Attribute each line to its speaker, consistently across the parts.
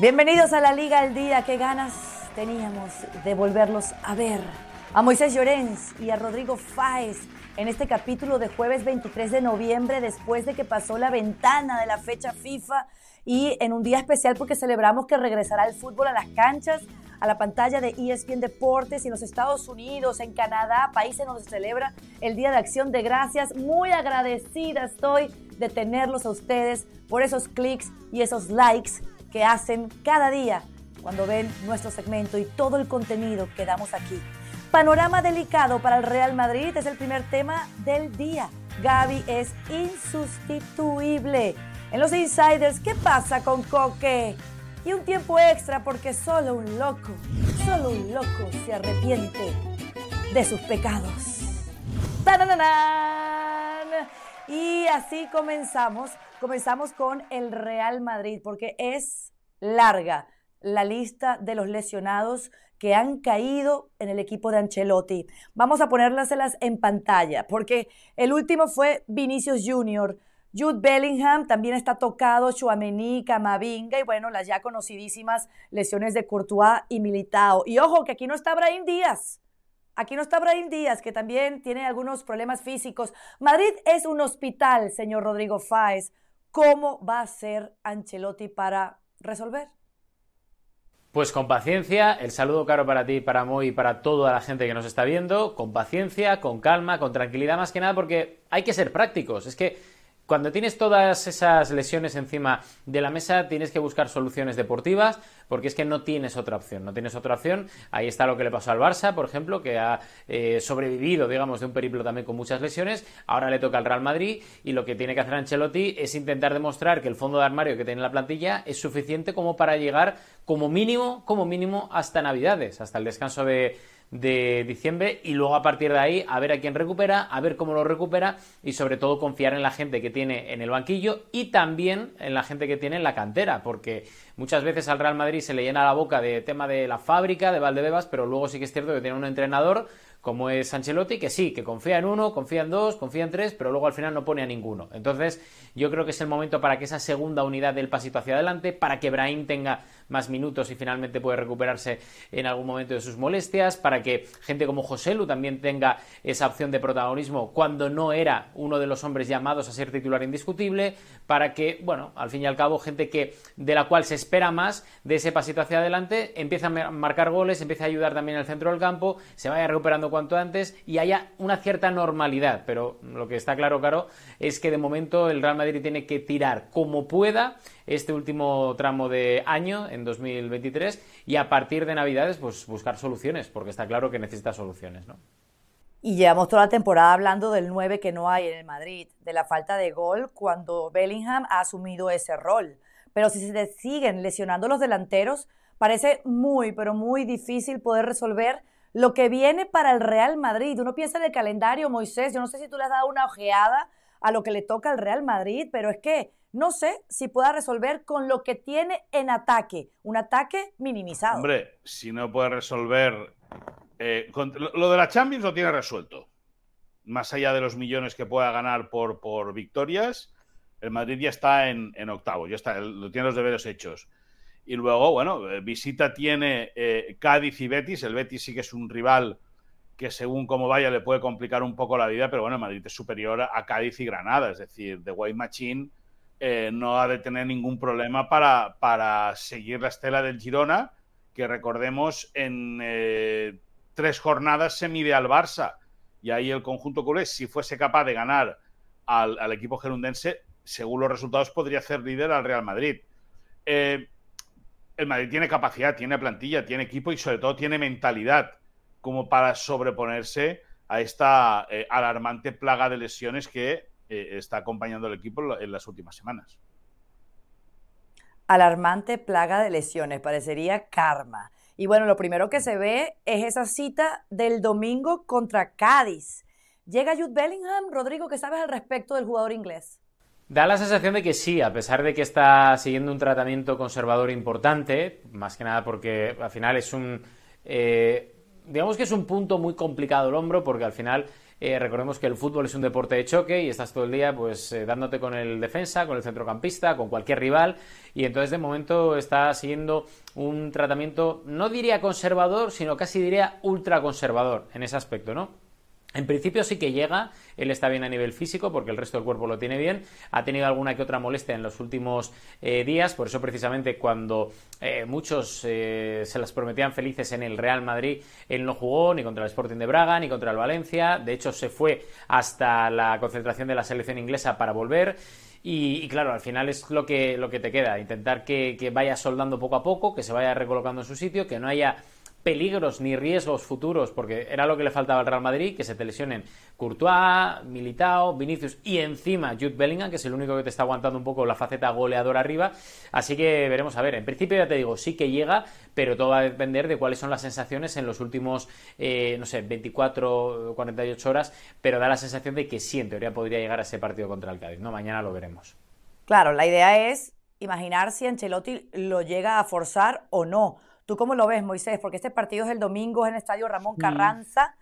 Speaker 1: Bienvenidos a la Liga al Día. Qué ganas teníamos de volverlos a ver. A Moisés Llorens y a Rodrigo Fáez en este capítulo de jueves 23 de noviembre, después de que pasó la ventana de la fecha FIFA y en un día especial porque celebramos que regresará el fútbol a las canchas, a la pantalla de ESPN Deportes y en los Estados Unidos, en Canadá, países donde se celebra el Día de Acción de Gracias. Muy agradecida estoy de tenerlos a ustedes por esos clics y esos likes que hacen cada día cuando ven nuestro segmento y todo el contenido que damos aquí. Panorama delicado para el Real Madrid es el primer tema del día. Gaby es insustituible. En los insiders, ¿qué pasa con Coque? Y un tiempo extra porque solo un loco, solo un loco se arrepiente de sus pecados. ¡Tananana! Y así comenzamos. Comenzamos con el Real Madrid porque es larga la lista de los lesionados que han caído en el equipo de Ancelotti. Vamos a ponérselas en pantalla, porque el último fue Vinicius Junior. Jude Bellingham también está tocado, Chouameni, Camavinga y bueno, las ya conocidísimas lesiones de Courtois y Militao. Y ojo, que aquí no está Brahim Díaz. Aquí no está Brahim Díaz, que también tiene algunos problemas físicos. Madrid es un hospital, señor Rodrigo Fáez. ¿Cómo va a ser Ancelotti para resolver?
Speaker 2: Pues con paciencia, el saludo caro para ti, para Moy y para toda la gente que nos está viendo, con paciencia, con calma, con tranquilidad más que nada, porque hay que ser prácticos. Es que cuando tienes todas esas lesiones encima de la mesa, tienes que buscar soluciones deportivas, porque es que no tienes otra opción, no tienes otra opción. Ahí está lo que le pasó al Barça, por ejemplo, que ha eh, sobrevivido, digamos, de un periplo también con muchas lesiones. Ahora le toca al Real Madrid y lo que tiene que hacer Ancelotti es intentar demostrar que el fondo de armario que tiene la plantilla es suficiente como para llegar como mínimo, como mínimo hasta Navidades, hasta el descanso de de diciembre y luego a partir de ahí a ver a quién recupera, a ver cómo lo recupera y sobre todo confiar en la gente que tiene en el banquillo y también en la gente que tiene en la cantera, porque muchas veces al Real Madrid se le llena la boca de tema de la fábrica, de Valdebebas, pero luego sí que es cierto que tiene un entrenador como es Ancelotti, que sí, que confía en uno, confía en dos, confía en tres, pero luego al final no pone a ninguno. Entonces, yo creo que es el momento para que esa segunda unidad del pasito hacia adelante, para que Brahim tenga más minutos y finalmente puede recuperarse en algún momento de sus molestias, para que gente como José Lu también tenga esa opción de protagonismo cuando no era uno de los hombres llamados a ser titular indiscutible, para que, bueno, al fin y al cabo, gente que de la cual se espera más de ese pasito hacia adelante, empiece a marcar goles, empiece a ayudar también en el centro del campo, se vaya recuperando cuanto antes y haya una cierta normalidad, pero lo que está claro, claro, es que de momento el Real Madrid tiene que tirar como pueda este último tramo de año, en 2023, y a partir de Navidades, pues buscar soluciones, porque está claro que necesita soluciones, ¿no?
Speaker 1: Y llevamos toda la temporada hablando del 9 que no hay en el Madrid, de la falta de gol cuando Bellingham ha asumido ese rol. Pero si se siguen lesionando los delanteros, parece muy, pero muy difícil poder resolver lo que viene para el Real Madrid. Uno piensa en el calendario, Moisés, yo no sé si tú le has dado una ojeada a lo que le toca al Real Madrid, pero es que no sé si pueda resolver con lo que tiene en ataque, un ataque minimizado.
Speaker 3: Hombre, si no puede resolver... Eh, lo de la Champions lo tiene resuelto. Más allá de los millones que pueda ganar por, por victorias, el Madrid ya está en, en octavo, ya está, lo tiene los deberes hechos. Y luego, bueno, eh, visita tiene eh, Cádiz y Betis. El Betis sí que es un rival que según cómo vaya le puede complicar un poco la vida, pero bueno, Madrid es superior a Cádiz y Granada. Es decir, The White Machine eh, no ha de tener ningún problema para, para seguir la estela del Girona, que recordemos en tres jornadas se mide al Barça. Y ahí el conjunto culé, si fuese capaz de ganar al, al equipo gerundense, según los resultados podría hacer líder al Real Madrid. El Madrid tiene capacidad, tiene plantilla, tiene equipo y sobre todo tiene mentalidad como para sobreponerse a esta eh, alarmante plaga de lesiones que eh, está acompañando al equipo en las últimas semanas.
Speaker 1: Alarmante plaga de lesiones, parecería karma. Y bueno, lo primero que se ve es esa cita del domingo contra Cádiz. Llega Jude Bellingham. Rodrigo, ¿qué sabes al respecto del jugador inglés?
Speaker 2: Da la sensación de que sí, a pesar de que está siguiendo un tratamiento conservador importante, más que nada porque al final es un... Eh, digamos que es un punto muy complicado el hombro porque al final Eh, recordemos que el fútbol es un deporte de choque y estás todo el día pues eh, dándote con el defensa, con el centrocampista, con cualquier rival y entonces de momento está siguiendo un tratamiento, no diría conservador, sino casi diría ultraconservador en ese aspecto, ¿no? En principio sí que llega, él está bien a nivel físico porque el resto del cuerpo lo tiene bien, ha tenido alguna que otra molestia en los últimos eh, días, por eso precisamente cuando eh, muchos eh, se las prometían felices en el Real Madrid, él no jugó ni contra el Sporting de Braga ni contra el Valencia, de hecho se fue hasta la concentración de la selección inglesa para volver. Y, claro, al final es lo que, lo que te queda, intentar que, que vaya soldando poco a poco, que se vaya recolocando en su sitio, que no haya peligros ni riesgos futuros, porque era lo que le faltaba al Real Madrid, que se te lesionen Courtois, Militao, Vinicius y encima Jude Bellingham, que es el único que te está aguantando un poco la faceta goleadora arriba. Así que veremos a ver. En principio ya te digo, sí que llega, pero todo va a depender de cuáles son las sensaciones en los últimos, eh, no sé, 24 o 48 horas, pero da la sensación de que sí, en teoría podría llegar a ese partido contra el Cádiz. No, mañana lo veremos.
Speaker 1: Claro, la idea es imaginar si Ancelotti lo llega a forzar o no ¿Tú cómo lo ves, Moisés? Porque este partido es el domingo, en el Estadio Ramón Carranza.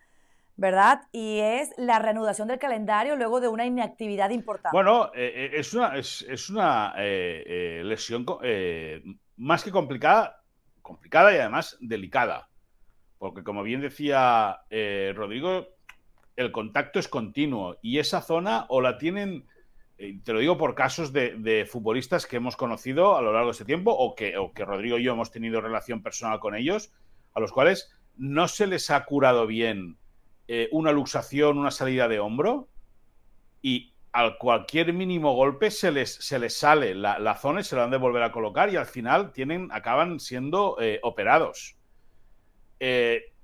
Speaker 1: ¿verdad? Y es la reanudación del calendario luego de una inactividad importante.
Speaker 3: Bueno, eh, eh, es una, es, una eh, lesión más que complicada, complicada y además delicada. Porque como bien decía Rodrigo, el contacto es continuo y esa zona o la tienen te lo digo por casos de, futbolistas que hemos conocido a lo largo de este tiempo o que, que Rodrigo y yo hemos tenido relación personal con ellos, a los cuales no se les ha curado bien eh, una luxación, una salida de hombro y al cualquier mínimo golpe se les, se les sale la, zona y se la han de volver a colocar y al final tienen, acaban siendo eh, operados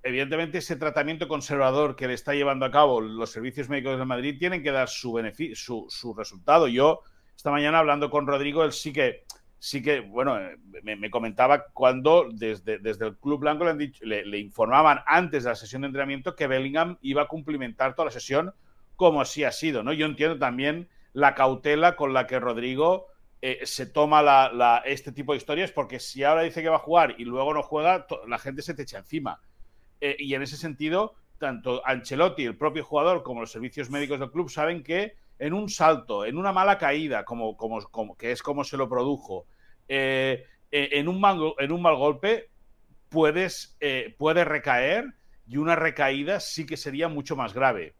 Speaker 3: evidentemente ese tratamiento conservador que le está llevando a cabo los servicios médicos de Madrid tienen que dar su, beneficio, su, resultado. Yo, esta mañana hablando con Rodrigo, él sí que, sí que bueno, me, comentaba cuando desde, desde, el Club Blanco le, le, informaban antes de la sesión de entrenamiento que Bellingham iba a cumplimentar toda la sesión como así ha sido, ¿no? Yo entiendo también la cautela con la que Rodrigo eh, se toma la, este tipo de historias, porque si ahora dice que va a jugar y luego no juega, la gente se te echa encima. Eh, y en ese sentido, tanto Ancelotti, el propio jugador, como los servicios médicos del club saben que en un salto, en una mala caída, como, que es como se lo produjo, eh, eh, en, un mal, golpe, puedes, puede recaer y una recaída sí que sería mucho más grave.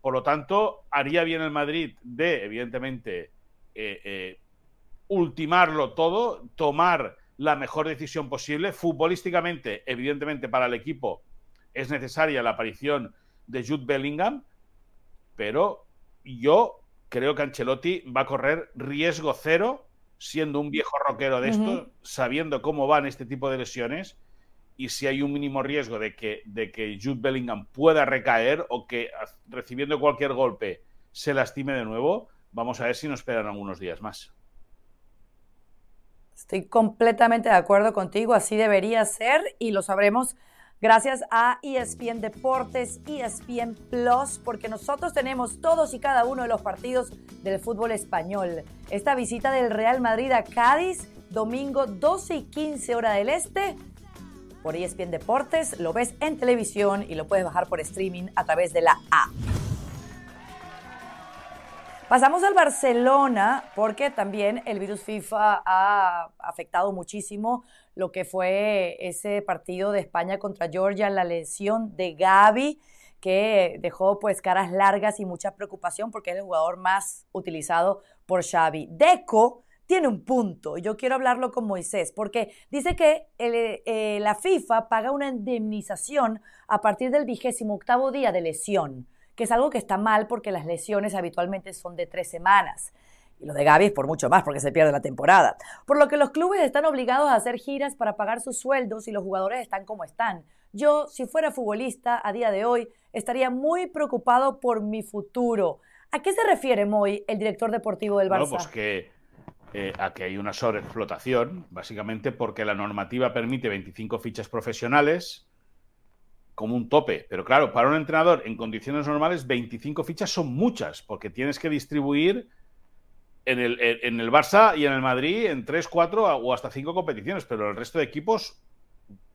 Speaker 3: Por lo tanto, haría bien el Madrid de, evidentemente, ultimarlo todo, tomar la mejor decisión posible, futbolísticamente, evidentemente, para el equipo es necesaria la aparición de Jude Bellingham, pero yo creo que Ancelotti va a correr riesgo cero siendo un viejo rockero de esto, sabiendo cómo van este tipo de lesiones y si hay un mínimo riesgo de que, de que Jude Bellingham pueda recaer o que recibiendo cualquier golpe se lastime de nuevo, vamos a ver si nos esperan algunos días más.
Speaker 1: Estoy completamente de acuerdo contigo, así debería ser y lo sabremos Gracias a ESPN Deportes, ESPN Plus, porque nosotros tenemos todos y cada uno de los partidos del fútbol español. Esta visita del Real Madrid a Cádiz, domingo 12 y 15 hora del este, por ESPN Deportes, lo ves en televisión y lo puedes bajar por streaming a través de la app. Pasamos al Barcelona porque también el virus FIFA ha afectado muchísimo lo que fue ese partido de España contra Georgia, la lesión de Gaby que dejó pues caras largas y mucha preocupación porque es el jugador más utilizado por Xavi. Deco tiene un punto, y yo quiero hablarlo con Moisés, porque dice que eh, la FIFA paga una indemnización a partir del vigésimo octavo día de lesión que es algo que está mal porque las lesiones habitualmente son de tres semanas. Y lo de Gaby es por mucho más porque se pierde la temporada. Por lo que los clubes están obligados a hacer giras para pagar sus sueldos y los jugadores están como están. Yo, si fuera futbolista a día de hoy, estaría muy preocupado por mi futuro. ¿A qué se refiere Moy, el director deportivo del Barça?
Speaker 3: Bueno, pues que eh, a que hay una sobreexplotación, básicamente porque la normativa permite 25 fichas profesionales, como un tope. Pero claro, para un entrenador en condiciones normales, 25 fichas son muchas, porque tienes que distribuir en el, en el Barça y en el Madrid en 3, 4 o hasta 5 competiciones, pero el resto de equipos,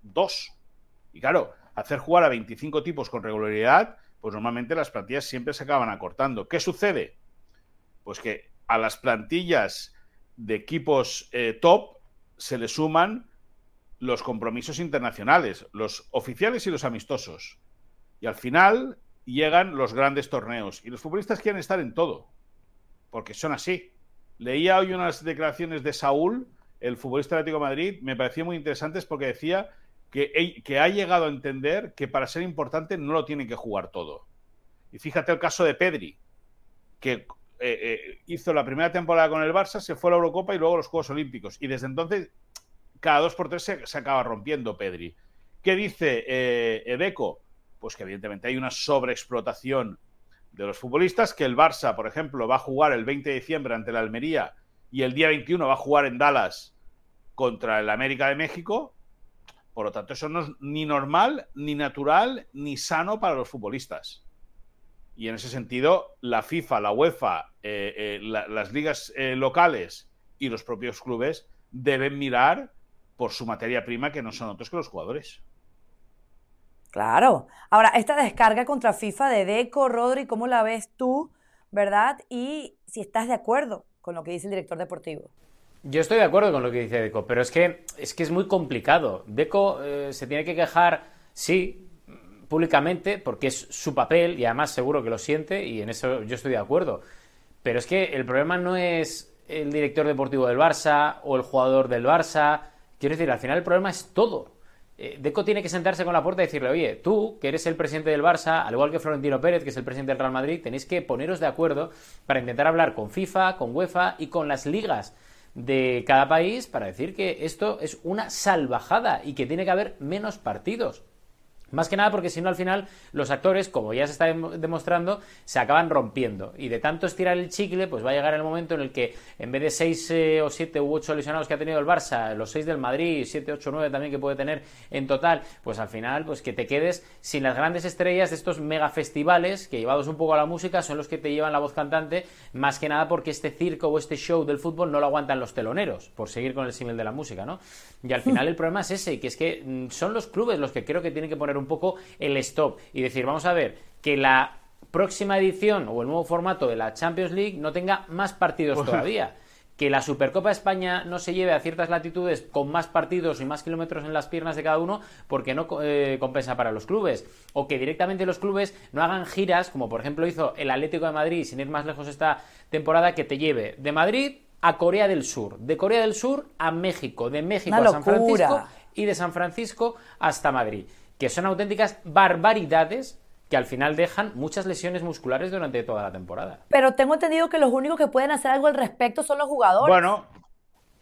Speaker 3: dos. Y claro, hacer jugar a 25 tipos con regularidad pues normalmente las plantillas siempre se acaban acortando. ¿Qué sucede? Pues que a las plantillas de equipos eh, top se le suman los compromisos internacionales, los oficiales y los amistosos. Y al final llegan los grandes torneos. Y los futbolistas quieren estar en todo, porque son así. Leía hoy unas declaraciones de Saúl, el futbolista de Atlético de Madrid, me parecían muy interesantes porque decía que, ha llegado a entender que para ser importante no lo tiene que jugar todo. Y fíjate el caso de Pedri, que eh, eh, hizo la primera temporada con el Barça, se fue a la Eurocopa y luego a los Juegos Olímpicos. Y desde entonces, cada dos por tres se, acaba rompiendo Pedri. ¿Qué dice eh? Pues que evidentemente hay una sobreexplotación de los futbolistas, que el Barça, por ejemplo, va a jugar el 20 de diciembre ante la Almería y el día 21 va a jugar en Dallas contra el América de México. Por lo tanto, eso no es ni normal, ni natural, ni sano para los futbolistas. Y en ese sentido, la FIFA, la UEFA, eh, eh, las ligas eh, locales y los propios clubes deben mirar por su materia prima, que no son otros que los jugadores.
Speaker 1: Claro. Ahora, esta descarga contra FIFA de Deco, Rodri, ¿cómo la ves tú, verdad? Y si estás de acuerdo con lo que dice el director deportivo.
Speaker 2: Yo estoy de acuerdo con lo que dice Deco, pero es que es, que es muy complicado. Deco se tiene que quejar, sí, públicamente porque es su papel y además seguro que lo siente y en eso yo estoy de acuerdo. Pero es que el problema no es el director deportivo del Barça o el jugador del Barça. Quiero decir, al final el problema es todo. Eh, Deco tiene que sentarse con la puerta y decirle, oye, tú, que eres el presidente del Barça, al igual que Florentino Pérez, que es el presidente del Real Madrid, tenéis que poneros de acuerdo para intentar hablar con FIFA, con UEFA y con las ligas de cada país para decir que esto es una salvajada y que tiene que haber menos partidos. Más que nada porque si no al final los actores, como ya se está demostrando, se acaban rompiendo. Y de tanto estirar el chicle, pues va a llegar el momento en el que en vez de 6 eh, o 7 u 8 lesionados que ha tenido el Barça, los 6 del Madrid, 7, 8, 9 también que puede tener en total, pues al final pues que te quedes sin las grandes estrellas de estos mega festivales que llevados un poco a la música son los que te llevan la voz cantante, más que nada porque este circo o este show del fútbol no lo aguantan los teloneros, por seguir con el símil de la música, ¿no? Y al final el problema es ese, que es que mm, son los clubes los que creo que tienen que poner un poco el stop y decir, vamos a ver, que la próxima edición o el nuevo formato de la Champions League no tenga más partidos pues todavía. Que la Supercopa España no se lleve a ciertas latitudes con más partidos y más kilómetros en las piernas de cada uno porque no eh, compensa para los clubes. O que directamente los clubes no hagan giras, como por ejemplo hizo el Atlético de Madrid, sin ir más lejos esta temporada, que te lleve de Madrid a Corea del Sur, de Corea del Sur a México, de México a San Francisco y de San Francisco hasta Madrid que son auténticas barbaridades que al final dejan muchas lesiones musculares durante toda la temporada.
Speaker 1: Pero tengo entendido que los únicos que pueden hacer algo al respecto son los jugadores.
Speaker 2: Bueno,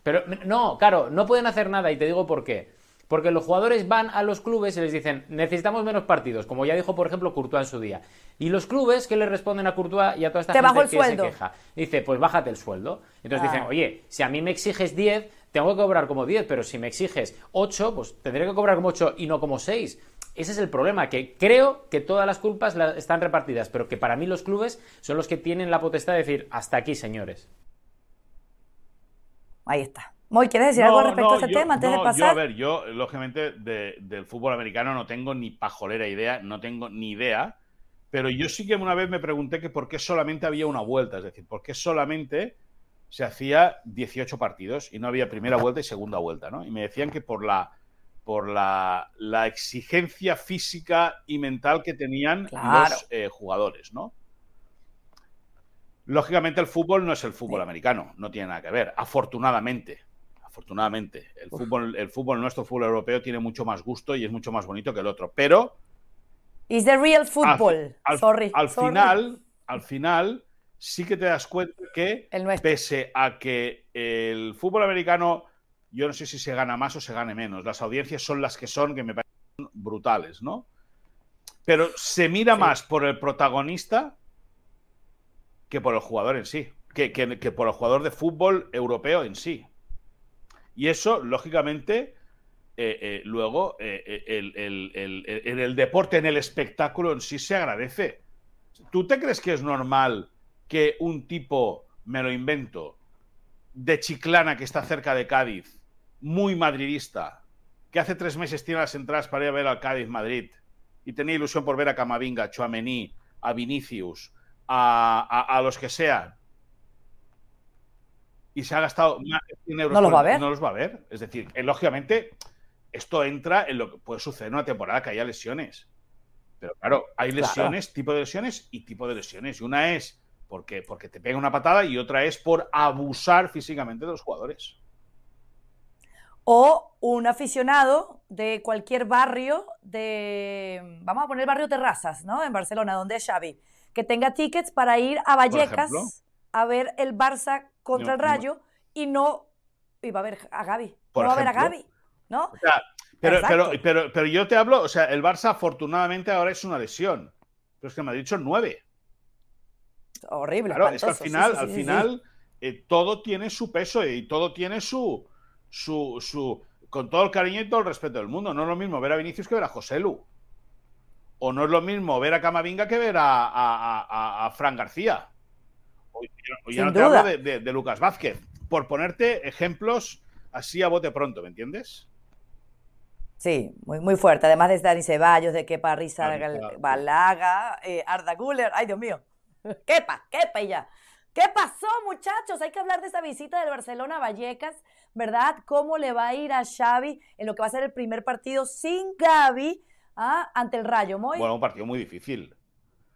Speaker 2: pero no, claro, no pueden hacer nada y te digo por qué. Porque los jugadores van a los clubes y les dicen, necesitamos menos partidos, como ya dijo, por ejemplo, Courtois en su día. Y los clubes, ¿qué le responden a Courtois y a toda esta gente que se queja? Dice, pues bájate el sueldo. Entonces dicen, ah. oye, si a mí me exiges 10, tengo que cobrar como 10, pero si me exiges 8, pues tendré que cobrar como 8 y no como 6. Ese es el problema, que creo que todas las culpas están repartidas, pero que para mí los clubes son los que tienen la potestad de decir, hasta aquí, señores.
Speaker 1: Ahí está. Moy, ¿quieres decir algo respecto a este tema antes de pasar?
Speaker 3: Yo, a ver, yo, lógicamente, del fútbol americano no tengo ni pajolera idea, no tengo ni idea, pero yo sí que una vez me pregunté que por qué solamente había una vuelta, es decir, por qué solamente se hacía 18 partidos y no había primera vuelta y segunda vuelta, ¿no? Y me decían que por la, por la, exigencia física y mental que tenían los eh, jugadores, ¿no? Lógicamente el fútbol no es el fútbol americano, no tiene nada que ver, afortunadamente. Afortunadamente, el fútbol, el fútbol, nuestro fútbol europeo tiene mucho más gusto y es mucho más bonito que el otro. Pero.
Speaker 1: Is the real football.
Speaker 3: Al,
Speaker 1: Sorry.
Speaker 3: al final, al final, sí que te das cuenta que, pese a que el fútbol americano, yo no sé si se gana más o se gane menos, las audiencias son las que son, que me parecen brutales, ¿no? Pero se mira más por el protagonista que por el jugador en sí, que, por el jugador de fútbol europeo en sí. Y eso, lógicamente, eh, eh, luego eh, en el deporte, en el espectáculo en sí se agradece. ¿Tú te crees que es normal que un tipo, me lo invento, de Chiclana, que está cerca de Cádiz, muy madridista, que hace tres meses tiene las entradas para ir a ver al Cádiz Madrid, y tenía ilusión por ver a Camavinga, a Chouameni, a Vinicius, a, los que sean, y se ha gastado más de 100 euros.
Speaker 1: No los va a ver.
Speaker 3: No los va a ver. Es decir, eh, lógicamente, esto entra en lo que puede suceder en una temporada que haya lesiones. Pero claro, hay lesiones, tipo de lesiones y tipo de lesiones. Y una es porque, porque te pega una patada y otra es por abusar físicamente de los jugadores.
Speaker 1: O un aficionado de cualquier barrio de, vamos a poner barrio Terrazas, ¿no? En Barcelona, donde es Xavi, que tenga tickets para ir a Vallecas a ver el Barça contra el Rayo y no iba a ver a Gaby. no va a ver a Gaby, ¿no?
Speaker 3: pero, pero, pero, pero, yo te hablo, o sea, el Barça afortunadamente ahora es una lesión. Pero es que me ha dicho nueve.
Speaker 1: Horrible.
Speaker 3: Claro, es que al final, al final eh, todo tiene su peso y todo tiene su, su, su, con todo el cariño y todo el respeto del mundo. No es lo mismo ver a Vinicius que ver a José Lu. O no es lo mismo ver a Camavinga que ver a, a, Fran García. O, ya no te hablo de, de, Lucas Vázquez. Por ponerte ejemplos así a bote pronto, ¿me entiendes?
Speaker 1: Sí, muy, muy fuerte. Además de Dani Ceballos, de Kepa Risa Balaga, eh, Arda Guller. Ay, Dios mío. Kepa, Kepa y ya. ¿Qué pasó, muchachos? Hay que hablar de esa visita del Barcelona a Vallecas, ¿verdad? ¿Cómo le va a ir a Xavi en lo que va a ser el primer partido sin Gaby ah, ante el Rayo?
Speaker 3: Muy... Bueno, un partido muy difícil.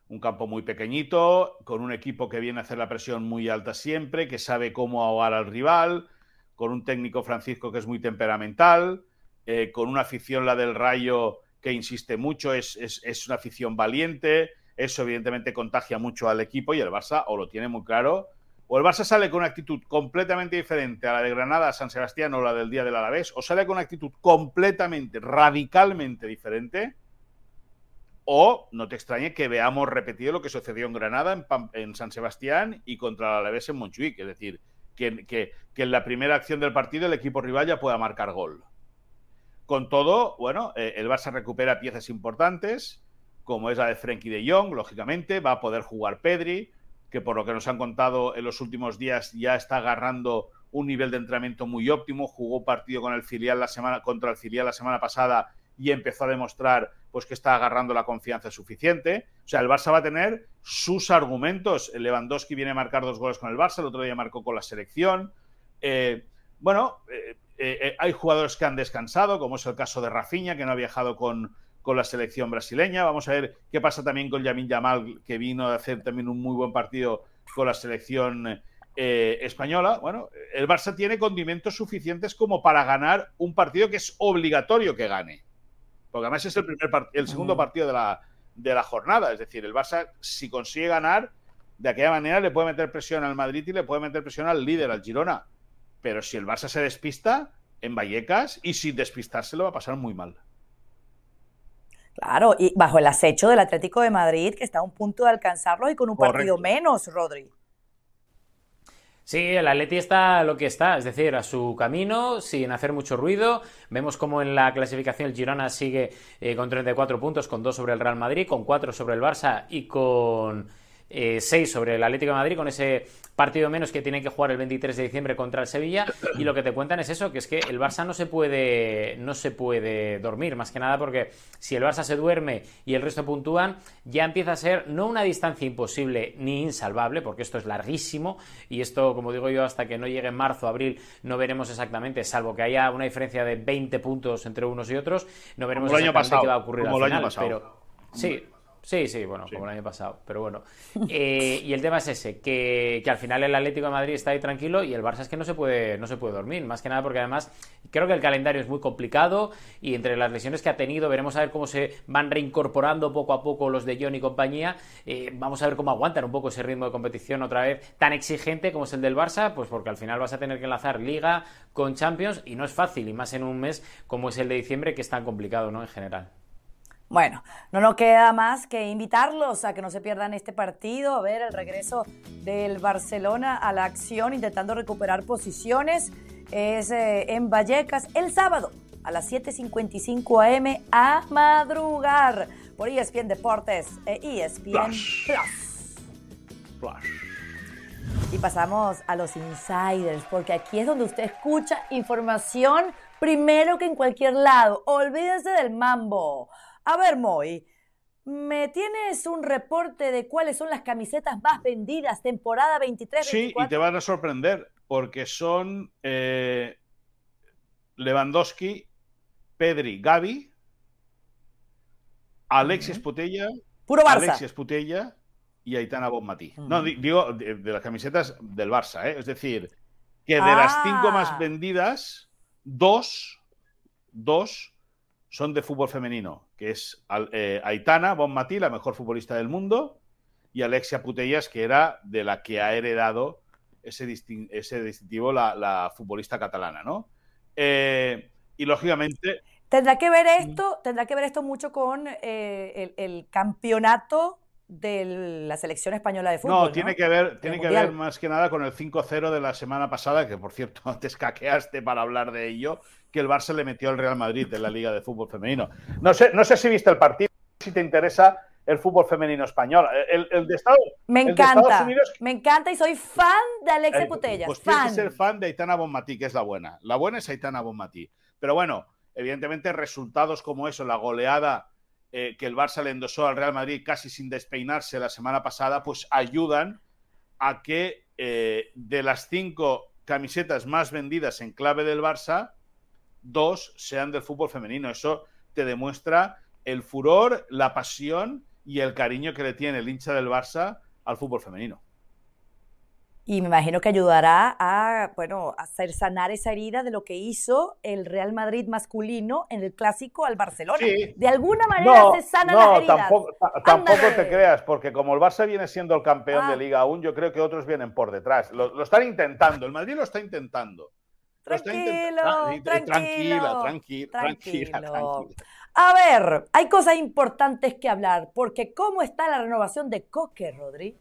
Speaker 3: Un campo muy pequeñito, con un equipo que viene a hacer la presión muy alta siempre, que sabe cómo ahogar al rival, con un técnico Francisco que es muy temperamental, eh, con una afición, la del Rayo, que insiste mucho, es, es una afición valiente, eso evidentemente contagia mucho al equipo y el Barça o lo tiene muy claro, o el Barça sale con una actitud completamente diferente a la de Granada, San Sebastián o la del día del Alavés, o sale con una actitud completamente, radicalmente diferente, o no te extrañe que veamos repetido lo que sucedió en Granada, en, San Sebastián y contra el Alavés en Montjuic, es decir, que, que, en la primera acción del partido el equipo rival ya pueda marcar gol. Con todo, bueno, eh, el Barça recupera piezas importantes, como es la de Frenkie de Jong, lógicamente, va a poder jugar Pedri, que por lo que nos han contado en los últimos días ya está agarrando un nivel de entrenamiento muy óptimo, jugó partido con el filial la semana contra el filial la semana pasada y empezó a demostrar pues que está agarrando la confianza suficiente. O sea, el Barça va a tener sus argumentos. Lewandowski viene a marcar dos goles con el Barça, el otro día marcó con la selección. Eh, bueno, eh, eh, hay jugadores que han descansado, como es el caso de Rafinha, que no ha viajado con, con la selección brasileña. Vamos a ver qué pasa también con Yamin Yamal, que vino a hacer también un muy buen partido con la selección eh, española. Bueno, el Barça tiene condimentos suficientes como para ganar un partido que es obligatorio que gane. Porque además es el, primer el segundo partido de la, de la jornada. Es decir, el Barça, si consigue ganar, de aquella manera le puede meter presión al Madrid y le puede meter presión al líder, al Girona. Pero si el Barça se despista en Vallecas y sin despistarse lo va a pasar muy mal.
Speaker 1: Claro, y bajo el acecho del Atlético de Madrid, que está a un punto de alcanzarlo y con un partido menos, Rodri.
Speaker 2: Sí, el Atleti está lo que está, es decir, a su camino, sin hacer mucho ruido. Vemos como en la clasificación el Girona sigue eh, con 34 puntos, con 2 sobre el Real Madrid, con 4 sobre el Barça y con 6 eh, sobre el Atlético de Madrid, con ese partido menos que tiene que jugar el 23 de diciembre contra el Sevilla. Y lo que te cuentan es eso, que es que el Barça no se puede, no se puede dormir, más que nada porque si el Barça se duerme y el resto puntúan, ya empieza a ser no una distancia imposible ni insalvable, porque esto es larguísimo, y esto, como digo yo, hasta que no llegue en marzo, abril, no veremos exactamente, salvo que haya una diferencia de 20 puntos entre unos y otros, no veremos exactamente qué va a ocurrir al final. Pero, sí, Sí, sí, bueno, como el año pasado, pero bueno. Eh, y el tema es ese, que, al final el Atlético de Madrid está ahí tranquilo y el Barça es que no se puede, no se puede dormir, más que nada porque además creo que el calendario es muy complicado y entre las lesiones que ha tenido veremos a ver cómo se van reincorporando poco a poco los de John y compañía, eh, vamos a ver cómo aguantan un poco ese ritmo de competición otra vez tan exigente como es el del Barça, pues porque al final vas a tener que enlazar Liga con Champions y no es fácil, y más en un mes como es el de diciembre que es tan complicado, ¿no? En general.
Speaker 1: Bueno, no nos queda más que invitarlos a que no se pierdan este partido, a ver el regreso del Barcelona a la acción intentando recuperar posiciones. Es eh, en Vallecas el sábado a las 7.55 am a madrugar por ESPN Deportes e ESPN Plus. Y pasamos a los insiders, porque aquí es donde usted escucha información primero que en cualquier lado. Olvídese del mambo. A ver, Moy, ¿Me tienes un reporte de cuáles son las camisetas más vendidas temporada 23
Speaker 3: Sí, y te van a sorprender, porque son eh, Lewandowski, Pedri, Gavi, Alexis Putella,
Speaker 1: Puro Barça.
Speaker 3: Alexis Putella y Aitana Bonmatí. No, digo de, las camisetas del Barça, ¿eh? es decir, que de las cinco más ah. vendidas, dos, dos son de fútbol femenino, que es eh, Aitana Bonmatí, la mejor futbolista del mundo, y Alexia Putellas, que era de la que ha heredado ese, distintivo la, futbolista catalana, ¿no? Eh, y lógicamente.
Speaker 1: Tendrá que ver esto, tendrá que ver esto mucho con eh, el, campeonato de la selección española de fútbol.
Speaker 3: No, tiene que ver, tiene que ver más que nada con el 5-0 de la semana pasada, que por cierto te escaqueaste para hablar de ello, que el Barça le metió al Real Madrid en la Liga de Fútbol Femenino. No sé, no sé si viste el partido, si te interesa el fútbol femenino español. El, de Estados,
Speaker 1: me encanta, me encanta y soy fan de Alexia eh, Putellas.
Speaker 3: Pues tienes que ser fan de Aitana Bonmatí, que es la buena. La buena es Aitana Bonmatí. Pero bueno, evidentemente resultados como eso, la goleada eh, que el Barça le endosó al Real Madrid casi sin despeinarse la semana pasada, pues ayudan a que eh, de las cinco camisetas más vendidas en clave del Barça, dos sean del fútbol femenino. Eso te demuestra el furor, la pasión y el cariño que le tiene el hincha del Barça al fútbol femenino.
Speaker 1: Y me imagino que ayudará a, bueno, hacer sanar esa herida de lo que hizo el Real Madrid masculino en el clásico al Barcelona. De alguna manera se sanan las heridas.
Speaker 3: Tampoco, tampoco te creas, porque como el Barça viene siendo el campeón de ah. Liga aún, yo creo que otros vienen por detrás. Lo, están intentando, el Madrid lo está intentando.
Speaker 1: Tranquilo,
Speaker 3: tranquilo, tranquila, tranquila, tranquila.
Speaker 1: A ver, hay cosas importantes que hablar, porque ¿cómo está la renovación de Coque, Rodri?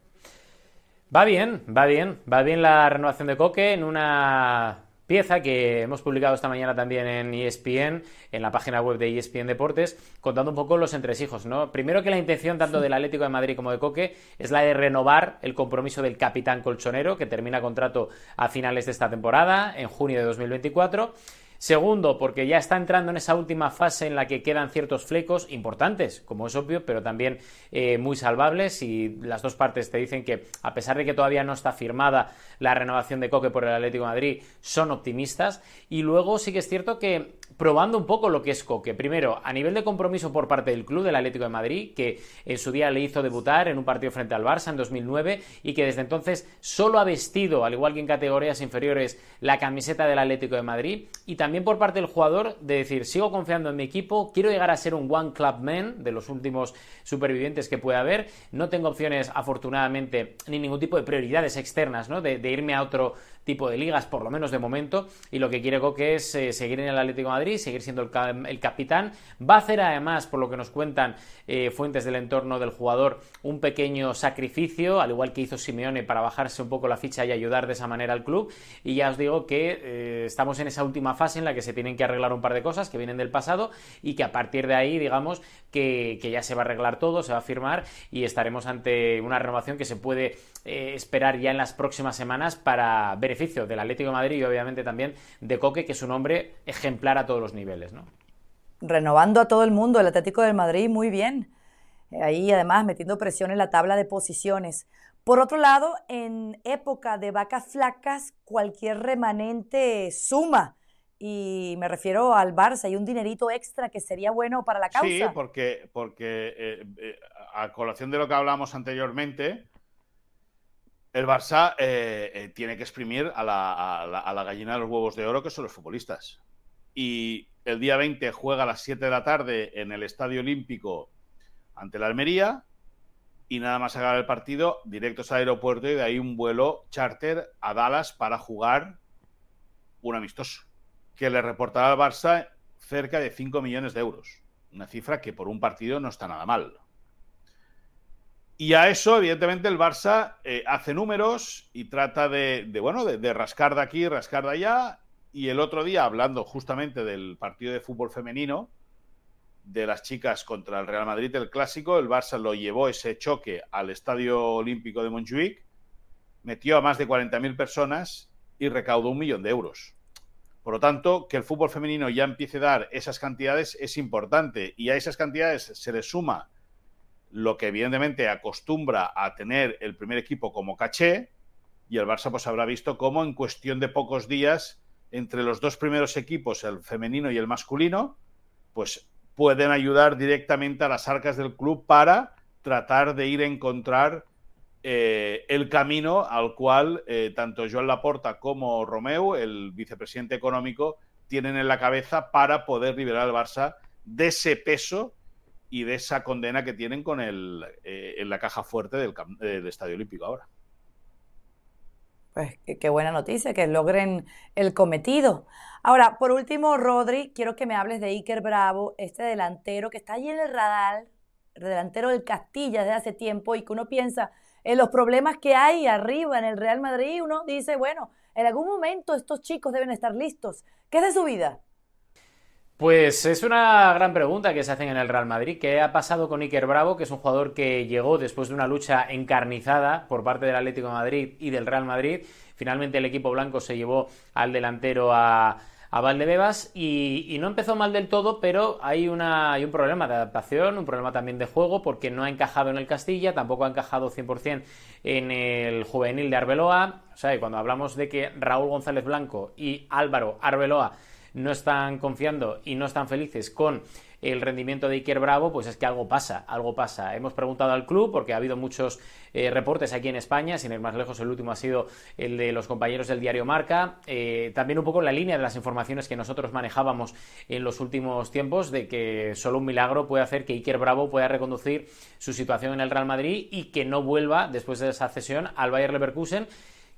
Speaker 2: Va bien, va bien, va bien la renovación de Coque en una pieza que hemos publicado esta mañana también en ESPN, en la página web de ESPN Deportes, contando un poco los entresijos, ¿no? Primero que la intención tanto del Atlético de Madrid como de Coque es la de renovar el compromiso del capitán colchonero, que termina contrato a finales de esta temporada, en junio de 2024. Segundo, porque ya está entrando en esa última fase en la que quedan ciertos flecos importantes, como es obvio, pero también eh, muy salvables. Y las dos partes te dicen que, a pesar de que todavía no está firmada la renovación de Coque por el Atlético de Madrid, son optimistas. Y luego sí que es cierto que probando un poco lo que es Coque. Primero, a nivel de compromiso por parte del club del Atlético de Madrid, que en su día le hizo debutar en un partido frente al Barça en 2009 y que desde entonces solo ha vestido, al igual que en categorías inferiores, la camiseta del Atlético de Madrid. Y también por parte del jugador de decir, sigo confiando en mi equipo, quiero llegar a ser un One Club Man de los últimos supervivientes que puede haber. No tengo opciones, afortunadamente, ni ningún tipo de prioridades externas, ¿no? de irme a otro tipo de ligas, por lo menos de momento, y lo que quiere Coque es eh, seguir en el Atlético Madrid, seguir siendo el, capitán. Va a hacer además, por lo que nos cuentan eh, fuentes del entorno del jugador, un pequeño sacrificio, al igual que hizo Simeone para bajarse un poco la ficha y ayudar de esa manera al club. Y ya os digo que eh, estamos en esa última fase en la que se tienen que arreglar un par de cosas que vienen del pasado y que a partir de ahí, digamos, que, que ya se va a arreglar todo, se va a firmar y estaremos ante una renovación que se puede esperar ya en las próximas semanas para ver beneficio del Atlético de Madrid y obviamente también de Coque, que es un hombre ejemplar a todos los niveles. ¿no?
Speaker 1: Renovando a todo el mundo, el Atlético de Madrid muy bien. Ahí además metiendo presión en la tabla de posiciones. Por otro lado, en época de vacas flacas, cualquier remanente suma. Y me refiero al Barça, hay un dinerito extra que sería bueno para la causa.
Speaker 3: Sí, porque, porque eh, eh, a colación de lo que hablamos anteriormente, el Barça eh, eh, tiene que exprimir a la, gallina de los huevos de oro, que son los futbolistas. Y el día 20 juega a las 7 de la tarde en el Estadio Olímpico ante la Almería. Y nada más acabar el partido, directos al aeropuerto y de ahí un vuelo charter a Dallas para jugar un amistoso. Que le reportará al Barça cerca de 5 millones de euros. Una cifra que por un partido no está nada mal. Y a eso, evidentemente, el Barça eh, hace números y trata de, bueno, de, rascar de aquí, rascar de allá. Y el otro día, hablando justamente del partido de fútbol femenino, de las chicas contra el Real Madrid, el clásico, el Barça lo llevó ese choque al Estadio Olímpico de Montjuic, metió a más de 40.000 personas y recaudó un millón de euros. Por lo tanto, que el fútbol femenino ya empiece a dar esas cantidades es importante y a esas cantidades se le suma lo que evidentemente acostumbra a tener el primer equipo como caché, y el Barça pues habrá visto cómo en cuestión de pocos días, entre los dos primeros equipos, el femenino y el masculino, pues pueden ayudar directamente a las arcas del club para tratar de ir a encontrar eh, el camino al cual eh, tanto Joan Laporta como Romeu, el vicepresidente económico, tienen en la cabeza para poder liberar al Barça de ese peso y de esa condena que tienen con el, eh, en la caja fuerte del, del Estadio Olímpico ahora.
Speaker 1: Pues qué, buena noticia, que logren el cometido. Ahora, por último, Rodri, quiero que me hables de Iker Bravo, este delantero que está allí en el radar, delantero del Castilla desde hace tiempo y que uno piensa en los problemas que hay arriba en el Real Madrid, uno dice, bueno, en algún momento estos chicos deben estar listos. ¿Qué es de su vida?
Speaker 2: Pues es una gran pregunta que se hacen en el Real Madrid. ¿Qué ha pasado con Iker Bravo, que es un jugador que llegó después de una lucha encarnizada por parte del Atlético de Madrid y del Real Madrid? Finalmente el equipo blanco se llevó al delantero a, Valdebebas y, no empezó mal del todo, pero hay, una, hay un problema de adaptación, un problema también de juego, porque no ha encajado en el Castilla, tampoco ha encajado 100% en el juvenil de Arbeloa. O sea, y cuando hablamos de que Raúl González Blanco y Álvaro Arbeloa no están confiando y no están felices con el rendimiento de Iker Bravo, pues es que algo pasa, algo pasa. Hemos preguntado al club porque ha habido muchos eh, reportes aquí en España, sin ir más lejos, el último ha sido el de los compañeros del diario Marca, eh, también un poco en la línea de las informaciones que nosotros manejábamos en los últimos tiempos, de que solo un milagro puede hacer que Iker Bravo pueda reconducir su situación en el Real Madrid y que no vuelva después de esa cesión al Bayer Leverkusen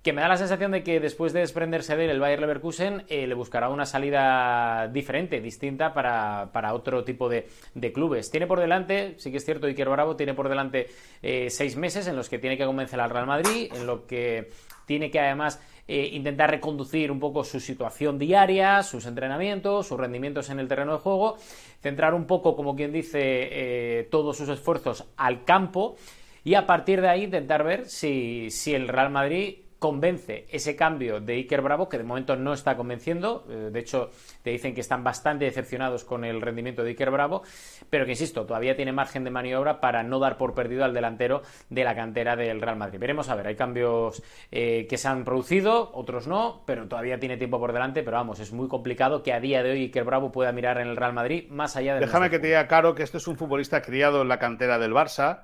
Speaker 2: que me da la sensación de que después de desprenderse de él el Bayer Leverkusen eh, le buscará una salida diferente, distinta para, otro tipo de, clubes. Tiene por delante, sí que es cierto, Iker Bravo tiene por delante eh, seis meses en los que tiene que convencer al Real Madrid, en lo que tiene que además eh, intentar reconducir un poco su situación diaria, sus entrenamientos, sus rendimientos en el terreno de juego, centrar un poco, como quien dice, todos sus esfuerzos al campo y a partir de ahí intentar ver si, si el Real Madrid convence ese cambio de Iker Bravo, que de momento no está convenciendo. Eh, de hecho, te dicen que están bastante decepcionados con el rendimiento de Iker Bravo, pero que insisto, todavía tiene margen de maniobra para no dar por perdido al delantero de la cantera del Real Madrid. Veremos a ver, hay cambios eh, que se han producido, otros no, pero todavía tiene tiempo por delante. Pero vamos, es muy complicado que a día de hoy Iker Bravo pueda mirar en el Real Madrid más allá de.
Speaker 3: Déjame que te diga, Caro, que este es un futbolista criado en la cantera del Barça,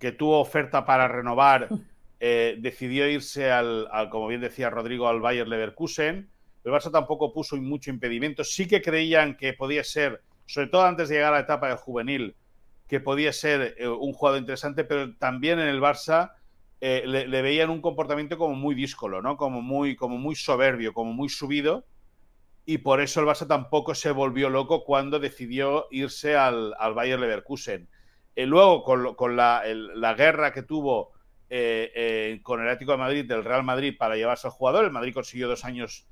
Speaker 3: que tuvo oferta para renovar. Eh, decidió irse al, como bien decía Rodrigo, al Bayer Leverkusen. El Barça tampoco puso mucho impedimento. Sí que creían que podía ser, sobre todo antes de llegar a la etapa de juvenil, que podía ser eh, un jugador interesante, pero también en el Barça eh, le, veían un comportamiento como muy díscolo, ¿no? Como muy, como muy soberbio, como muy subido. Y por eso el Barça tampoco se volvió loco cuando decidió irse al, al Bayer Leverkusen. luego, con, la, la guerra que tuvo eh, eh, con el Atlético de Madrid del Real Madrid para llevarse al jugador. El Madrid consiguió dos años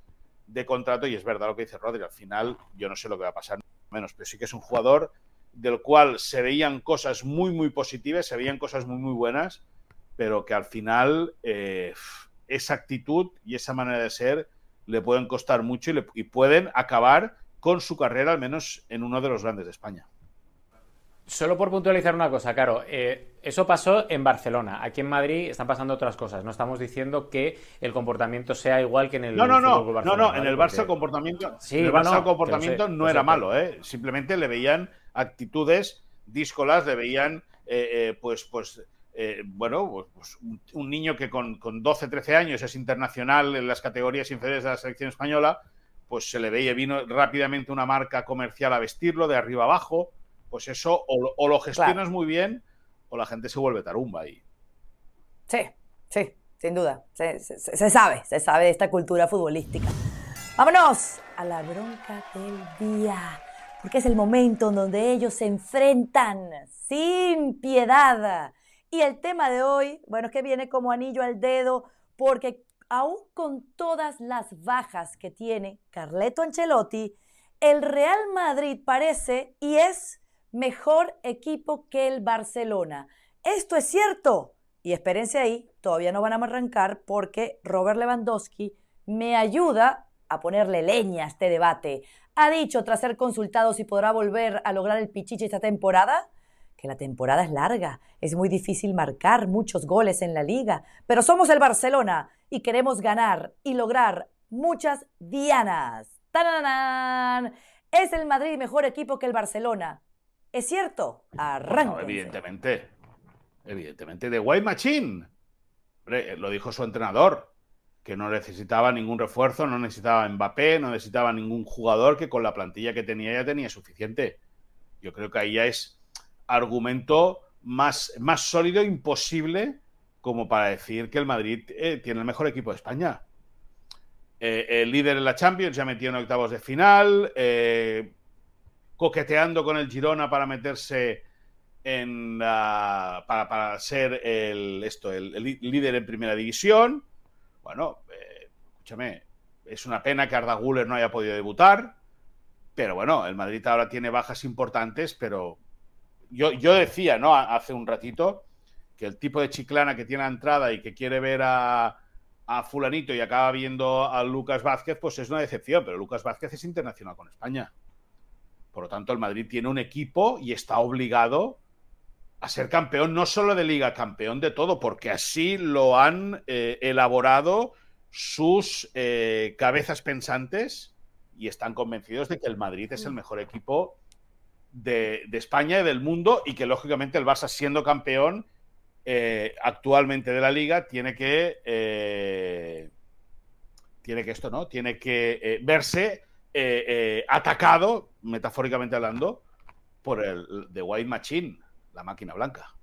Speaker 3: de contrato y es verdad lo que dice Rodri. Al final, yo no sé lo que va a pasar menos, pero sí que es un jugador del cual se veían cosas muy, muy positivas, se veían cosas muy, muy buenas, pero que al final eh, esa actitud y esa manera de ser le pueden costar mucho y, y pueden acabar con su carrera, al menos en uno de los grandes de España.
Speaker 2: Solo por puntualizar una cosa, claro, eh, eso pasó en Barcelona. Aquí en Madrid están pasando otras cosas. No estamos diciendo que el comportamiento sea igual que en el
Speaker 3: no, no, no, no, no, en el Barça el comportamiento, el Barça comportamiento no era malo, ¿eh? Simplemente le veían actitudes díscolas, le veían, eh, eh, pues, pues, bueno, pues, pues un, niño que con, con 12, 13 años es internacional en las categorías inferiores de la selección española, pues se le veía, vino rápidamente una marca comercial a vestirlo de arriba abajo pues eso o, lo gestionas muy bien o la gente se vuelve tarumba ahí.
Speaker 1: Sí, sí, sin duda. Se, sabe, se sabe de esta cultura futbolística. Vámonos a la bronca del día, porque es el momento en donde ellos se enfrentan sin piedad. Y el tema de hoy, bueno, es que viene como anillo al dedo, porque aún con todas las bajas que tiene Carleto Ancelotti, el Real Madrid parece y es mejor equipo que el Barcelona. Esto es cierto. Y espérense ahí, todavía no van a arrancar porque Robert Lewandowski me ayuda a ponerle leña a este debate. Ha dicho, tras ser consultado, si podrá volver a lograr el pichichi esta temporada, que la temporada es larga, es muy difícil marcar muchos goles en la liga, pero somos el Barcelona y queremos ganar y lograr muchas dianas. ¡Tarán! Es el Madrid mejor equipo que el Barcelona. ¿Es cierto? Arranca.
Speaker 3: evidentemente. Evidentemente. De White Machine. lo dijo su entrenador que no necesitaba ningún refuerzo, no necesitaba Mbappé, no necesitaba ningún jugador que con la plantilla que tenía ya tenía suficiente. Yo creo que ahí ya es argumento más, más sólido imposible como para decir que el Madrid eh, tiene el mejor equipo de España. Eh, el líder en la Champions ya metió en octavos de final, eh, coqueteando con el Girona para meterse en para, ser el, esto, el líder en primera división bueno, eh, escúchame, es una pena que Arda Guller no haya podido debutar, pero bueno, el Madrid ahora tiene bajas importantes, pero yo, yo decía, ¿no? Hace un ratito que el tipo de chiclana que tiene entrada y que quiere ver a, a fulanito y acaba viendo a Lucas Vázquez, pues es una decepción, pero Lucas Vázquez es internacional con España. Por lo tanto, el Madrid tiene un equipo y está obligado a ser campeón no solo de liga, campeón de todo, porque así lo han eh, elaborado sus eh, cabezas pensantes y están convencidos de que el Madrid es el mm. mejor equipo de, España y del mundo y que lógicamente el Barça siendo campeón eh, actualmente de la liga tiene que tiene que esto no tiene que verse atacado metafóricamente hablando por el The White Machine la máquina blanca.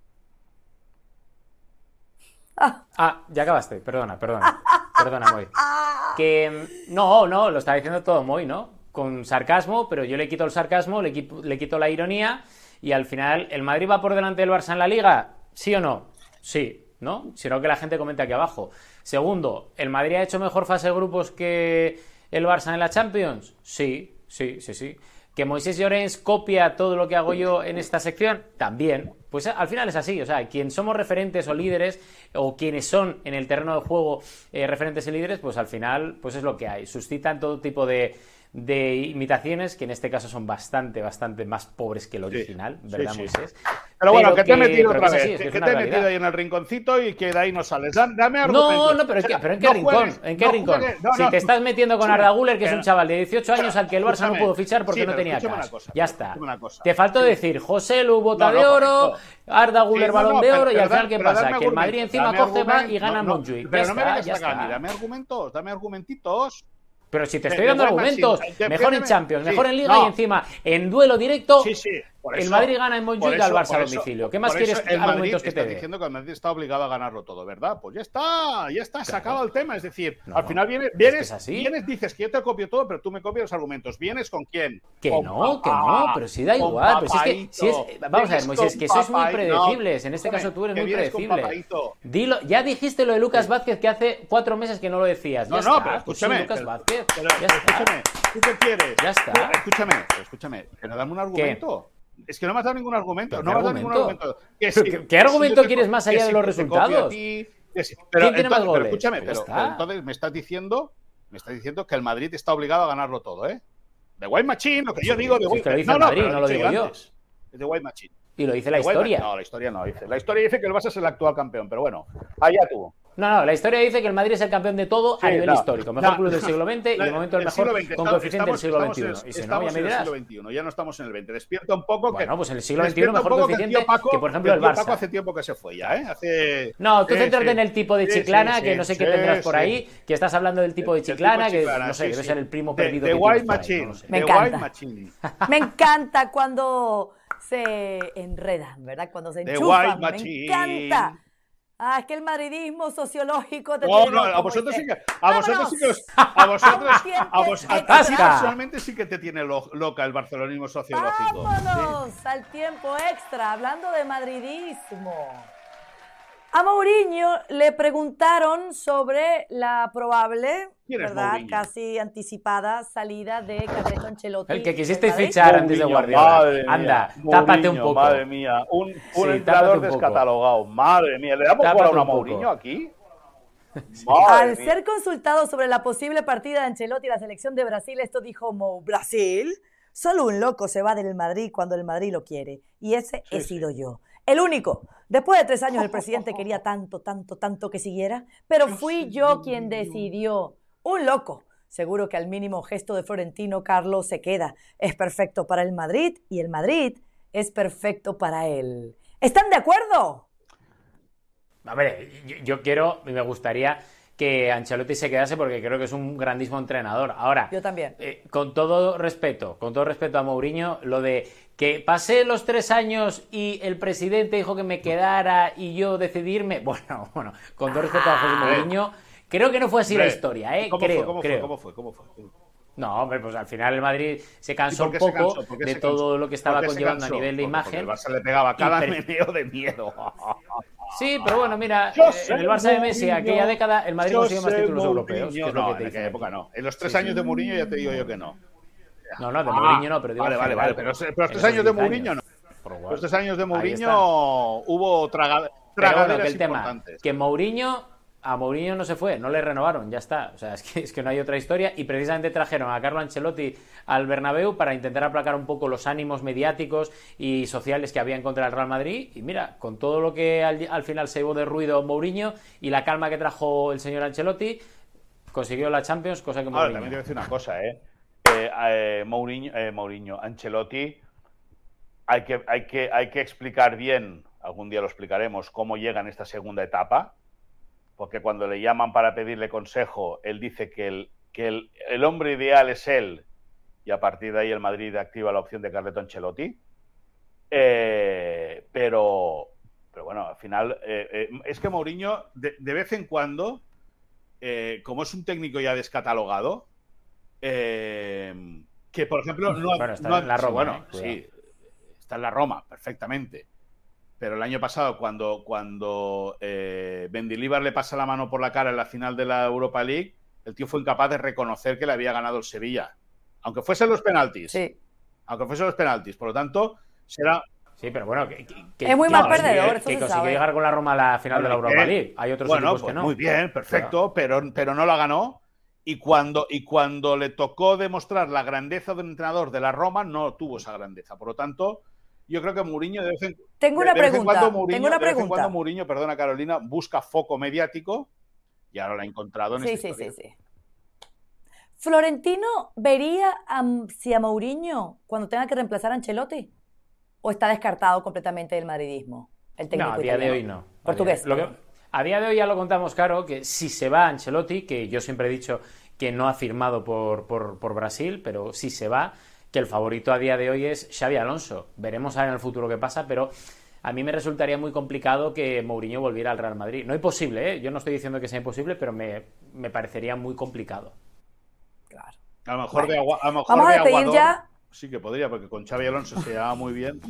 Speaker 2: Ah, ya acabaste, perdona, perdona. Perdona, Moy. Que no, no, lo está diciendo todo Moy, ¿no? Con sarcasmo, pero yo le quito el sarcasmo, le quito, le quito la ironía y al final, ¿el Madrid va por delante del Barça en la liga? ¿Sí o no? Sí, ¿no? Sino que la gente comente aquí abajo. Segundo, ¿el Madrid ha hecho mejor fase de grupos que el Barça en la Champions? Sí, sí, sí, sí. ¿Que Moisés Llorens copia todo lo que hago yo en esta sección? También. Pues al final es así, o sea, quien somos referentes o líderes, o quienes son en el terreno de juego eh, referentes y líderes, pues al final, pues es lo que hay. Suscitan todo tipo de, de imitaciones que en este caso son bastante, bastante más pobres que el original, ¿verdad, Moisés?
Speaker 3: Pero bueno, que, te he metido otra vez, que, te he metido ahí en el rinconcito y que de ahí no sales. Dame argumentos.
Speaker 2: No, no, pero, es que, pero ¿en qué rincón? ¿En qué rincón? si te estás metiendo con Arda Guller, que es un chaval de 18 años al que el Barça no pudo fichar porque no tenía cash. ya está. Te faltó decir José Lu, bota de oro, Arda Guller, balón de oro, y al final, ¿qué pasa? Que el Madrid encima coge va y gana Montjuic.
Speaker 3: Pero no me vengas a dame argumentos, dame argumentitos.
Speaker 2: Pero si te estoy dando argumentos, mejor en Champions, mejor en Liga y encima en duelo directo, el Madrid gana en Montjuic al Barça a domicilio. ¿Qué más quieres
Speaker 3: el argumentos que te diciendo que el Madrid está obligado a ganarlo todo, ¿verdad? Pues ya está, ya está, se acaba el tema. Es decir, al final vienes, vienes, vienes, dices que yo te copio todo, pero tú me copias los argumentos. ¿Vienes con quién?
Speaker 2: Que no, que no, pero sí da igual. Pero si es que, vamos a ver, Moisés, que sois muy predecibles. en este caso tú eres muy predecible. Dilo, ya dijiste lo de Lucas Vázquez que hace cuatro meses que no lo decías.
Speaker 3: No, no, pero escúchame. Lucas Vázquez. Escúchame, ¿tú qué quieres?
Speaker 2: Ya está.
Speaker 3: Escúchame, escúchame, pero dame un argumento. Es que no me has dado ningún argumento. No me has dado ningún argumento.
Speaker 2: ¿Qué, argumento quieres más allá de los resultados?
Speaker 3: pero, tiene más goles? escúchame, pero, entonces me estás diciendo, me estás diciendo que el Madrid está obligado a ganarlo todo, ¿eh? De White Machine, lo que yo digo de
Speaker 2: White Machine. No, no, Madrid, no lo digo yo.
Speaker 3: Es de White Machine.
Speaker 2: Y lo dice la historia.
Speaker 3: No, la historia no dice. La historia dice que el Barça es el actual campeón, pero bueno, allá tuvo.
Speaker 2: No, no, la historia dice que el Madrid es el campeón de todo a nivel histórico. Mejor club del siglo XX y de momento el mejor con coeficiente del siglo XXI. y si no, ya me dirás.
Speaker 3: En el siglo XXI, ya no estamos en el XX. Despierta un poco
Speaker 2: que. Bueno, pues en el siglo XXI mejor coeficiente que, por ejemplo, el Barça. Paco
Speaker 3: hace tiempo que se fue ya, ¿eh? Hace...
Speaker 2: No, tú céntrate en el tipo de chiclana, que no sé qué tendrás por ahí, que estás hablando del tipo de chiclana, que no sé, debe ser el primo perdido.
Speaker 3: De White Machine.
Speaker 1: Me encanta. Me encanta cuando se enredan, ¿verdad? Cuando se enchufan. Me encanta. Ah, es que el madridismo sociológico te
Speaker 3: No, no, a vosotros sí que a vosotros sí que os, a vosotros a vosotros personalmente sí que te tiene loca el barcelonismo sociológico.
Speaker 1: Vámonos al tiempo extra hablando de madridismo. A Mourinho le preguntaron sobre la probable, ¿verdad? Casi anticipada salida de Carleto Ancelotti.
Speaker 2: El que quisiste fichar antes de Guardiola. Anda, tápate un poco.
Speaker 3: Madre mía, un, un entrenador descatalogado. Madre mía, ¿le damos por a Mourinho aquí?
Speaker 1: Al ser consultado sobre la posible partida de Ancelotti y la selección de Brasil, esto dijo Mo, ¿Brasil? Solo un loco se va del Madrid cuando el Madrid lo quiere. Y ese he sido yo. El único. Después de tres años el presidente quería tanto, tanto, tanto que siguiera, pero fui yo quien decidió. Un loco. Seguro que al mínimo gesto de Florentino Carlos se queda. Es perfecto para el Madrid y el Madrid es perfecto para él. ¿Están de acuerdo?
Speaker 2: A ver, yo, quiero y me gustaría que Ancelotti se quedase porque creo que es un grandísimo entrenador. Ahora,
Speaker 1: yo también.
Speaker 2: Eh, con todo respeto, con todo respeto a Mourinho, lo de que pasé los tres años y el presidente dijo que me quedara y yo decidirme, bueno, bueno, con todo respeto a José ah. Mourinho, creo que no fue así la historia, ¿eh?
Speaker 3: ¿Cómo
Speaker 2: creo,
Speaker 3: ¿Cómo
Speaker 2: creo.
Speaker 3: fue? ¿Cómo fue? ¿Cómo fue?
Speaker 2: No, hombre, pues al final el Madrid se cansó un poco de todo lo que estaba conllevando a nivel de imagen.
Speaker 3: el Barça le pegaba cada meneo de miedo.
Speaker 2: Sí, pero bueno, mira, eh, en el Barça de Messi, aquella década, el Madrid consiguió más títulos europeos. Que es lo
Speaker 3: no,
Speaker 2: que te
Speaker 3: en aquella época no. En los tres años de Mourinho ya te digo yo que no.
Speaker 2: No, no, de Mourinho no, pero digo
Speaker 3: Vale, vale, vale, pero, los tres años de Mourinho no. Los tres años de Mourinho hubo tragaderas
Speaker 2: bueno, que el
Speaker 3: tema,
Speaker 2: que Mourinho a Mourinho no se fue, no le renovaron, ya está. O sea, es que, es que no hay otra historia. Y precisamente trajeron a Carlo Ancelotti al Bernabéu para intentar aplacar un poco los ánimos mediáticos y sociales que había en contra del Real Madrid. Y mira, con todo lo que al, final se llevó de ruido Mourinho y la calma que trajo el señor Ancelotti, consiguió la Champions, cosa que Mourinho...
Speaker 3: Ahora, también te voy a decir una cosa, ¿eh? eh, eh Mourinho, eh, Mourinho, Ancelotti, hay que, hay, que, hay que explicar bien, algún día lo explicaremos, cómo llega en esta segunda etapa porque cuando le llaman para pedirle consejo, él dice que el, que el, hombre ideal es él, y a partir de ahí el Madrid activa la opción de Carleton Ancelotti. Eh, pero, pero bueno, al final, eh, eh, es que Mourinho, de, vez en cuando, como es un técnico ya descatalogado, que por ejemplo no,
Speaker 2: está en la Roma.
Speaker 3: Bueno, sí, está en la Roma, perfectamente. Pero el año pasado, cuando, cuando eh, le pasa la mano por la cara en la final de la Europa League, el tío fue incapaz de reconocer que le había ganado el Sevilla. Aunque fuesen los penaltis.
Speaker 1: Sí.
Speaker 3: Aunque fuesen los penaltis. Por lo tanto, será.
Speaker 2: Sí, pero bueno, que,
Speaker 1: es muy mal perdedor.
Speaker 2: Que, consiguió llegar con la Roma a la final de la Europa League. Hay otros equipos que
Speaker 3: pues
Speaker 2: no.
Speaker 3: Muy bien, perfecto, pero, pero no la ganó. Y cuando, y cuando le tocó demostrar la grandeza del entrenador de la Roma, no tuvo esa grandeza. Por lo tanto, yo creo que Mourinho de vez en,
Speaker 1: tengo una pregunta. tengo una pregunta.
Speaker 3: cuando Mourinho, perdona Carolina, busca foco mediático y ahora lo ha encontrado en
Speaker 1: sí, sí, sí, sí. ¿Florentino vería a, si a Mourinho cuando tenga que reemplazar a Ancelotti? ¿O está descartado completamente del madridismo? El técnico
Speaker 2: no, a día de hoy no.
Speaker 1: Portugués.
Speaker 2: A día, de hoy ya lo contamos, Caro, que si se va Ancelotti, que yo siempre he dicho que no ha firmado por, por, por Brasil, pero si se va, que el favorito a día de hoy es Xavi Alonso. Veremos a ver en el futuro qué pasa, pero a mí me resultaría muy complicado que Mourinho volviera al Real Madrid. No es posible, ¿eh? yo no estoy diciendo que sea imposible, pero me, parecería muy complicado.
Speaker 1: Claro.
Speaker 3: A lo mejor de agua, a lo
Speaker 1: Vamos a despedir ya.
Speaker 3: Sí que podría, porque con Xavi Alonso se llama muy bien.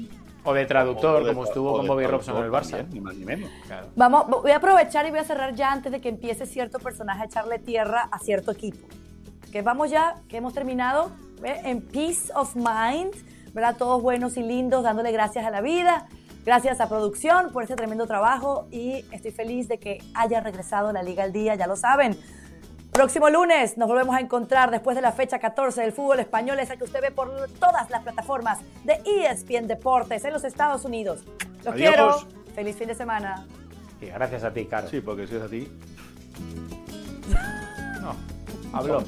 Speaker 2: O de traductor, como estuvo con Bobby Robson en el Barça.
Speaker 3: ni más ni menos.
Speaker 1: Vamos, voy a aprovechar y voy a cerrar ya antes de que empiece cierto personaje a echarle tierra a cierto equipo. Que vamos ya, que hemos terminado en peace of mind, ¿verdad? Todos buenos y lindos, dándole gracias a la vida. Gracias a producción por ese tremendo trabajo y estoy feliz de que haya regresado la Liga al Día, ya lo saben. Próximo lunes nos volvemos a encontrar después de la fecha 14 del fútbol español, esa que usted ve por todas las plataformas de ESPN Deportes en los Estados Unidos. Los quiero. Feliz fin de semana.
Speaker 2: Y gracias a ti, Caro.
Speaker 3: Sí, porque si es a ti.
Speaker 2: no, habló.